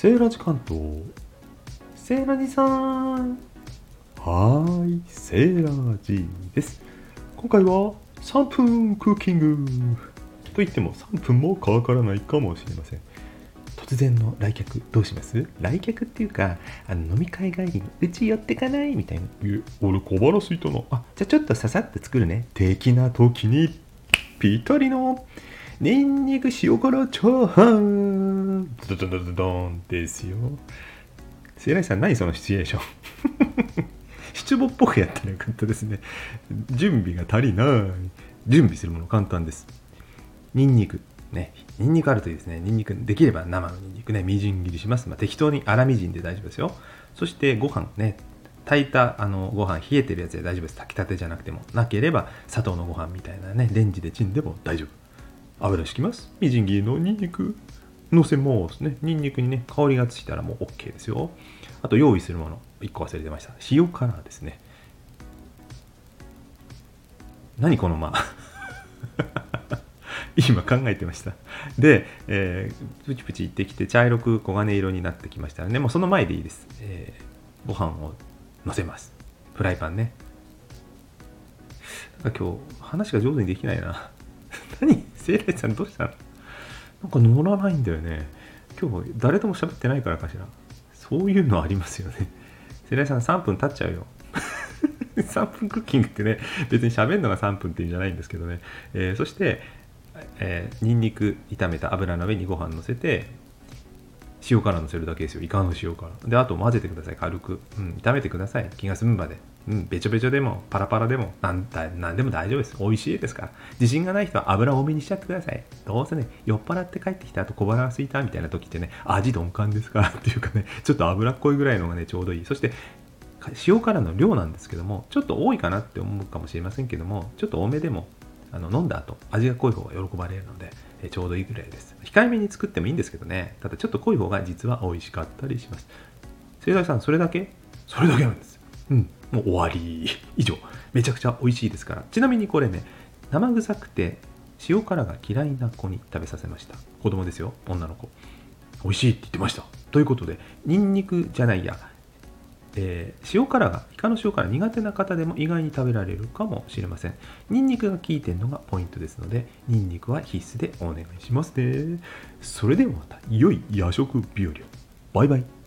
セーラジ関東セーラジさん。はいセーラジです。今回は3分クッキングと言っても3分もかからないかもしれません。突然の来客どうします？来客っていうかあの飲み会帰りにうち寄ってかないみたいなえ俺小腹すいたな。あじゃあちょっとささっと作るね。的な時にぴったりのニンニク塩辛チャーハン。ドドドドドンですよ。セイライさん何そのシチュエーション？七五っぽくやったらよかったですね。準備が足りない。準備するもの簡単です。ニンニク。ね。ニンニクあるといいですね。ニンニクできれば生のニンニクね。みじん切りします、まあ、適当に粗みじんで大丈夫ですよ。そしてご飯。ね。炊いたあのご飯冷えてるやつで大丈夫です。炊きたてじゃなくても。なければ砂糖のご飯みたいなね。レンジでチンでも大丈夫。油敷きます。みじん切りのニンニク。のせますね。ニンニクにね香りがついたらもう OK ですよ。あと用意するもの。1個忘れてました。塩辛ですね。何この間。今考えてました。で、えー、プチプチいってきて茶色く黄金色になってきましたらね。もうその前でいいです、えー、ご飯をのせます。フライパンね。なんか今日話が上手にできないな。何？聖来さんどうしたの？なんか乗らないんだよね。今日誰とも喋ってないからかしら。そういうのありますよね。世代さん3分経っちゃうよ。3分クッキングってね別に喋るのが3分っていうんじゃないんですけどね、えー、そしてえー、ニンニク炒めた油の上にご飯のせて塩辛のせるだけですよ。イカの塩辛。であと混ぜてください。軽く、うん、炒めてください。気が済むまで。うん。べちょべちょでもパラパラでもなんだなんでも大丈夫です。美味しいですから。自信がない人は油多めにしちゃってください。どうせね酔っ払って帰ってきた後小腹が空いたみたいな時ってね味鈍感ですからっていうかね ちょっと脂っこいぐらいのがねちょうどいい。そして塩辛の量なんですけどもちょっと多いかなって思うかもしれませんけどもちょっと多めでもあの飲んだ後味が濃い方が喜ばれるので、えちょうどいいぐらいです。控えめに作ってもいいんですけどね。ただちょっと濃い方が実は美味しかったりします。生大さんそれだけ？それだけなんです。うん。もう終わり。以上。めちゃくちゃ美味しいですから。ちなみにこれね生臭くて塩辛が嫌いな子に食べさせました。子供ですよ。女の子。美味しいって言ってました。ということでニンニクじゃないやえー、塩辛がイカの塩辛苦手な方でも意外に食べられるかもしれません。ニンニクが効いてるのがポイントですのでニンニクは必須でお願いしますね。それではまた良い夜食日和を。バイバイ。